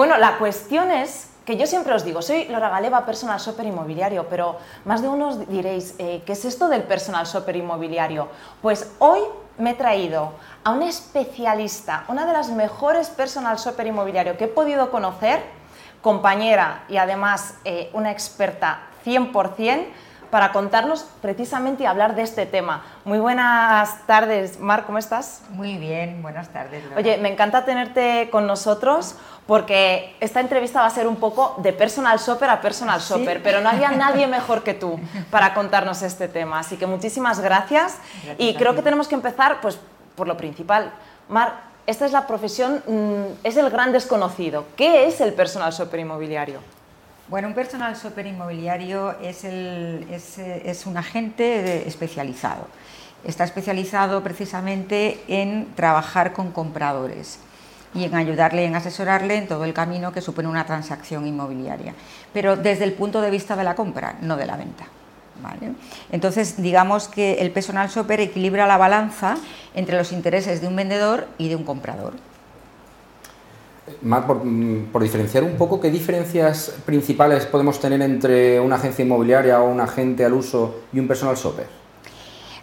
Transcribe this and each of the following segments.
bueno, la cuestión es que yo siempre os digo, soy Laura Galeva, personal shopper inmobiliario, pero más de uno diréis, eh, ¿qué es esto del personal shopper inmobiliario? Pues hoy me he traído a una especialista, una de las mejores personal shopper inmobiliario que he podido conocer, compañera y además eh, una experta 100%, para contarnos precisamente y hablar de este tema. Muy buenas tardes, Mar, ¿cómo estás? Muy bien, buenas tardes. Oye, me encanta tenerte con nosotros porque esta entrevista va a ser un poco de personal shopper a personal shopper, pero no había nadie mejor que tú para contarnos este tema. Así que muchísimas gracias, y creo que tenemos que empezar pues, por lo principal. Mar, esta es la profesión, mm, es el gran desconocido. ¿Qué es el personal shopper inmobiliario? Bueno, un personal shopper inmobiliario es, un agente especializado. Está especializado precisamente en trabajar con compradores y en ayudarle, en asesorarle en todo el camino que supone una transacción inmobiliaria, pero desde el punto de vista de la compra, no de la venta. Entonces, digamos que el personal shopper equilibra la balanza entre los intereses de un vendedor y de un comprador. Mar, mm, por, diferenciar un poco, ¿qué diferencias principales podemos tener entre una agencia inmobiliaria o un agente al uso y un personal shopper?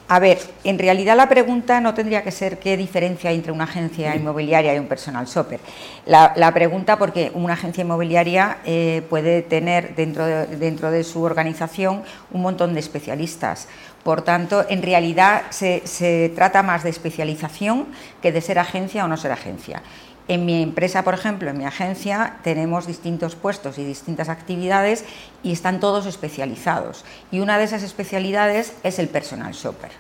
A ver, en realidad la pregunta no tendría que ser qué diferencia hay entre una agencia inmobiliaria y un personal shopper. La, pregunta, porque una agencia inmobiliaria eh, puede tener dentro dentro de su organización un montón de especialistas. Por tanto, en realidad se, trata más de especialización que de ser agencia o no ser agencia. En mi empresa, por ejemplo, en mi agencia, tenemos distintos puestos y distintas actividades y están todos especializados. Y una de esas especialidades es el personal shopper.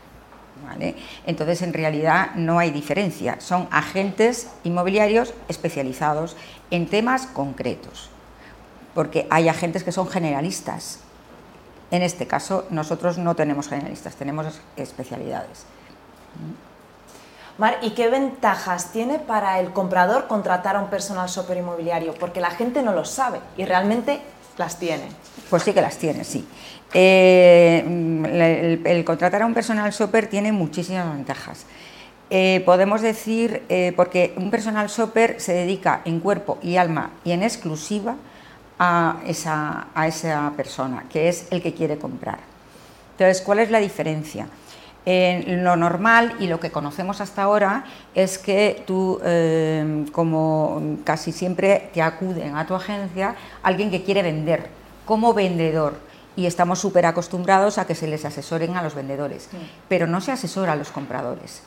Entonces, en realidad no hay diferencia. Son agentes inmobiliarios especializados en temas concretos. Porque hay agentes que son generalistas. En este caso, nosotros no tenemos generalistas, tenemos especialidades. Mar, ¿y qué ventajas tiene para el comprador contratar a un personal shopper inmobiliario? Porque la gente no lo sabe y realmente las tiene. Pues sí que las tiene, sí. Eh, el, contratar a un personal shopper tiene muchísimas ventajas. Eh, podemos decir, eh, porque un personal shopper se dedica en cuerpo y alma y en exclusiva a esa, a esa persona, que es el que quiere comprar. Entonces, ¿cuál es la diferencia? lo normal y lo que conocemos hasta ahora es que tú, eh, como casi siempre te acuden a tu agencia alguien que quiere vender como vendedor y estamos súper acostumbrados a que se les asesoren a los vendedores, pero no se asesora a los compradores.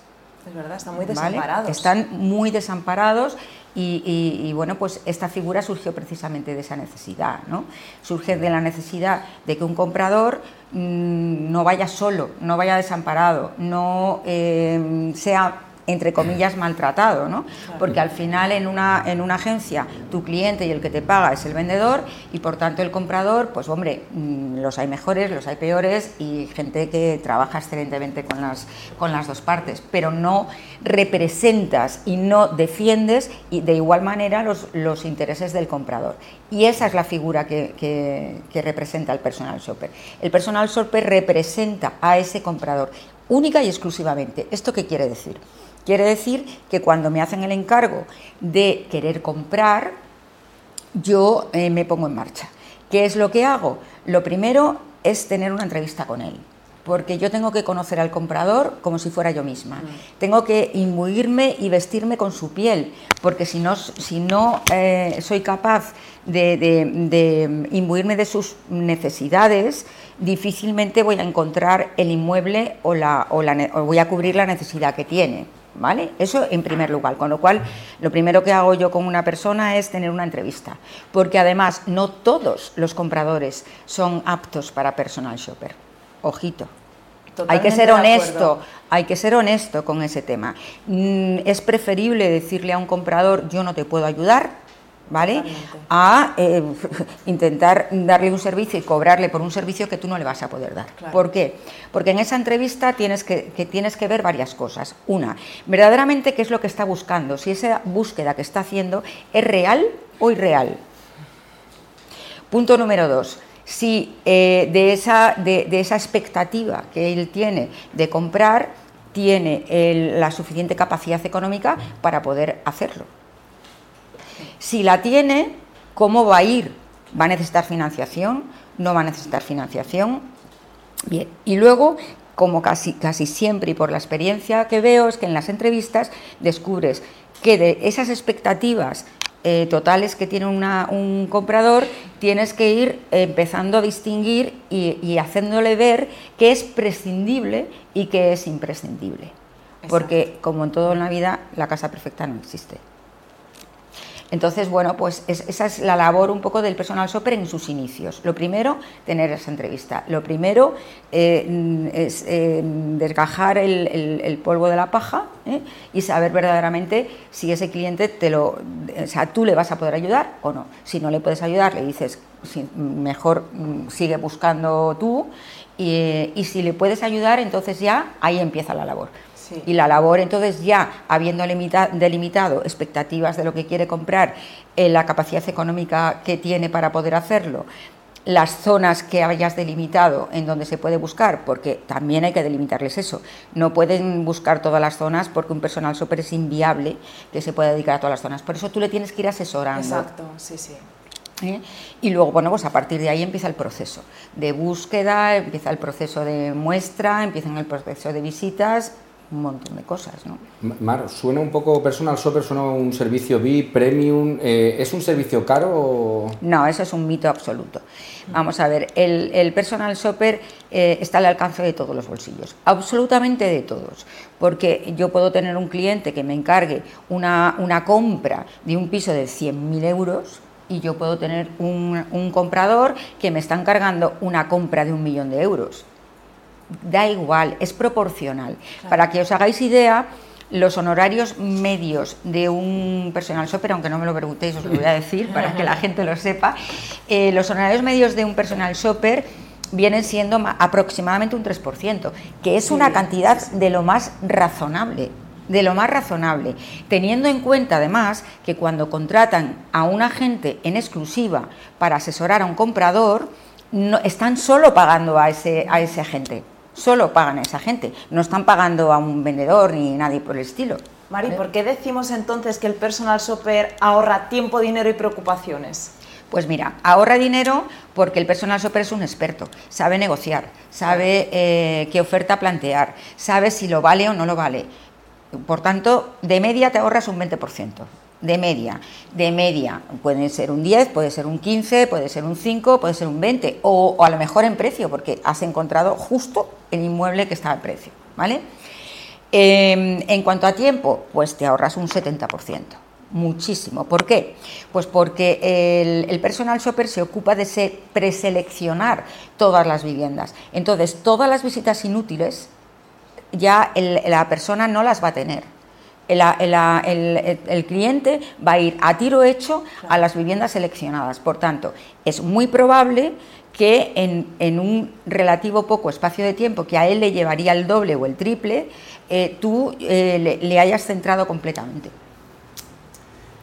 Es verdad, están muy desamparados. Están muy desamparados y, bueno, pues esta figura surgió precisamente de esa necesidad, ¿no? Surge de la necesidad de que un comprador mm, no vaya solo, no vaya desamparado, no eh, sea entre comillas, maltratado, ¿no? Porque al final en una, en una agencia tu cliente y el que te paga es el vendedor y por tanto el comprador, pues hombre, mm, los hay mejores, los hay peores y gente que trabaja excelentemente con las, con las dos partes, pero no representas y no defiendes y de igual manera los, los intereses del comprador. Y esa es la figura que, que, que representa el personal shopper. El personal shopper representa a ese comprador única y exclusivamente. ¿Esto qué quiere decir? Quiere decir que cuando me hacen el encargo de querer comprar, yo eh, me pongo en marcha. ¿Qué es lo que hago? Lo primero es tener una entrevista con él, porque yo tengo que conocer al comprador como si fuera yo misma. Mm. Tengo que imbuirme y vestirme con su piel, porque si no, si no eh, soy capaz de, imbuirme de sus necesidades, difícilmente voy a encontrar el inmueble o, la, o voy a cubrir la necesidad que tiene. ¿Vale? Eso en primer lugar, con lo cual lo primero que hago yo con una persona es tener una entrevista, porque además no todos los compradores son aptos para personal shopper. Ojito. hay que ser honesto, hay que ser honesto con ese tema. Mm, es preferible decirle a un comprador yo no te puedo ayudar, ¿vale? A eh, intentar darle un servicio y cobrarle por un servicio que tú no le vas a poder dar. ¿Por qué? Porque en esa entrevista tienes que, tienes que ver varias cosas. Una, verdaderamente qué es lo que está buscando, si esa búsqueda que está haciendo es real o irreal. Punto número dos, si eh, de, esa, de, esa expectativa que él tiene de comprar, tiene la suficiente capacidad económica para poder hacerlo. Si la tiene, ¿Cómo va a ir? ¿Va a necesitar financiación? ¿No va a necesitar financiación? Bien, y luego como casi, casi siempre y por la experiencia que veo, es que en las entrevistas descubres que de esas expectativas eh, totales que tiene un comprador, tienes que ir empezando a distinguir y, haciéndole ver que es prescindible y que es imprescindible. Porque, como en todo en la vida, la casa perfecta no existe. Entonces, bueno, pues esa es la labor un poco del personal shopper en sus inicios. Lo primero, tener esa entrevista. Lo primero eh, es eh, desgajar el, polvo de la paja ¿eh? y saber verdaderamente si ese cliente te lo, o sea, tú le vas a poder ayudar o no. Si no le puedes ayudar, le dices, mejor mm, sigue buscando tú y si le puedes ayudar, entonces ya ahí empieza la labor. Y la labor, entonces, ya habiendo delimitado expectativas de lo que quiere comprar, eh, la capacidad económica que tiene para poder hacerlo, las zonas que hayas delimitado en donde se puede buscar, porque también hay que delimitarles eso. No pueden buscar todas las zonas porque un personal súper es inviable que se pueda dedicar a todas las zonas. Por eso tú le tienes que ir asesorando. Exacto, sí, sí. ¿Eh? Y luego, bueno, pues a partir de ahí empieza el proceso de búsqueda, empieza el proceso de muestra, empieza el proceso de visitas un montón de cosas. ¿no? Mar, suena un poco personal shopper, suena un servicio VIP, premium. Eh, ¿Es un servicio caro? O... No, eso es un mito absoluto. Vamos a ver, el, personal shopper eh, está al alcance de todos los bolsillos, absolutamente de todos, porque yo puedo tener un cliente que me encargue una, una compra de un piso de 100.000 euros y yo puedo tener un, un comprador que me está encargando una compra de un millón de euros da igual, es proporcional. Para que os hagáis idea, los honorarios medios de un personal shopper, aunque no me lo preguntéis, os lo voy a decir para que la gente lo sepa, eh, los honorarios medios de un personal shopper vienen siendo aproximadamente un 3%, que es una cantidad de lo más razonable de lo más razonable, teniendo en cuenta además que cuando contratan a un agente en exclusiva para asesorar a un comprador, no, están solo pagando a ese, a ese agente solo pagan a esa gente, no están pagando a un vendedor ni nadie por el estilo. Mari, ¿por qué decimos entonces que el personal shopper ahorra tiempo, dinero y preocupaciones? Pues mira, ahorra dinero porque el personal shopper es un experto, sabe negociar, sabe eh, qué oferta plantear, sabe si lo vale o no lo vale. Por tanto, de media te ahorras un 20% de media. De media puede ser un 10, puede ser un 15, puede ser un 5, puede ser un 20 o, a lo mejor en precio porque has encontrado justo el inmueble que está al precio, ¿vale? Em, en cuanto a tiempo, pues te ahorras un 70%. Muchísimo. ¿Por qué? Pues porque el, personal shopper se ocupa de preseleccionar todas las viviendas. Entonces, todas las visitas inútiles ya la persona no las va a tener el, cliente va a ir a tiro hecho a las viviendas seleccionadas. Por tanto, es muy probable que en, un relativo poco espacio de tiempo, que a él le llevaría el doble o el triple, eh, tú eh, le, hayas centrado completamente.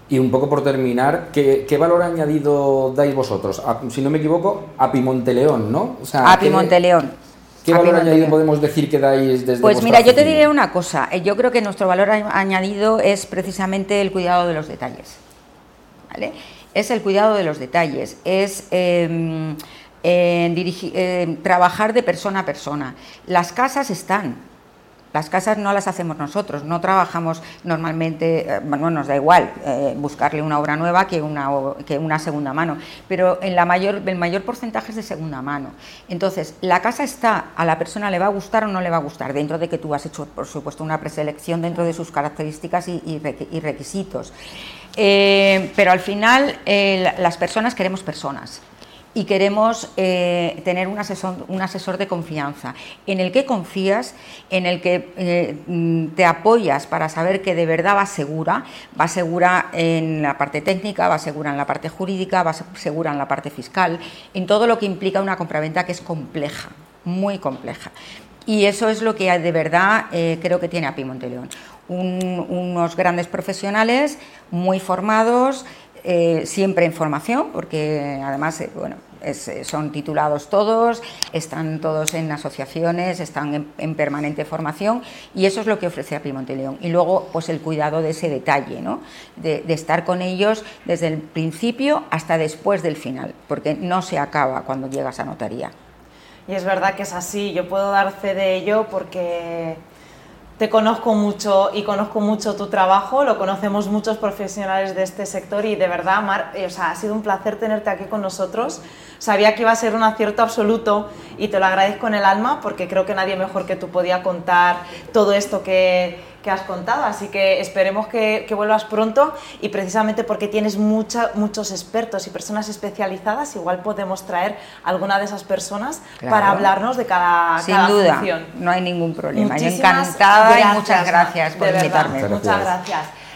Y un poco por terminar, ¿qué, valor añadido dais vosotros? si no me equivoco, a Pimonteleón, ¿no? O sea, a Pimonteleón. ¿Qué valor añadido podemos decir que dais desde Pues mira, yo te diré una cosa. Eh, yo creo que nuestro valor añadido es precisamente el cuidado de los detalles. ¿vale? Es el cuidado de los detalles, es trabajar de persona a persona. Las casas están, las casas no las hacemos nosotros, no trabajamos normalmente, eh, bueno, nos da igual eh, buscarle una obra nueva que una, que una segunda mano, pero en el mayor porcentaje es de segunda mano. Entonces, la casa está, a la persona le va a gustar o no le va a gustar, dentro de que tú has hecho, por supuesto, una preselección dentro de sus características y, requisitos. Eh, pero al final, las personas queremos personas y queremos eh, tener un asesor, un de confianza, en el que confías, en el que eh, mm, te apoyas para saber que de verdad va segura, va segura en la parte técnica, va segura en la parte jurídica, va segura en la parte fiscal, en todo lo que implica una compraventa que es compleja, muy compleja. Y eso es lo que de verdad eh, creo que tiene a Pimonteleón. unos grandes profesionales muy formados, siempre en formación, porque además, bueno, son titulados todos, están todos en asociaciones, están en, permanente formación y eso es lo que ofrece a Monteleón. Y luego, pues el cuidado de ese detalle, ¿no? de, de estar con ellos desde el principio hasta después del final, porque no se acaba cuando llegas a notaría. Y es verdad que es así, yo puedo dar fe de ello porque te conozco mucho y conozco mucho tu trabajo, lo conocemos muchos profesionales de este sector y de verdad, Mar, eh, o sea, ha sido un placer tenerte aquí con nosotros. Sabía que iba a ser un acierto absoluto y te lo agradezco en el alma porque creo que nadie mejor que tú podía contar todo esto que, que has contado. Así que esperemos que, que, vuelvas pronto y precisamente porque tienes mucha, muchos expertos y personas especializadas, igual podemos traer alguna de esas personas para hablarnos de cada, Sin duda, no hay ningún problema. Yo encantada y muchas gracias por invitarme. Muchas gracias.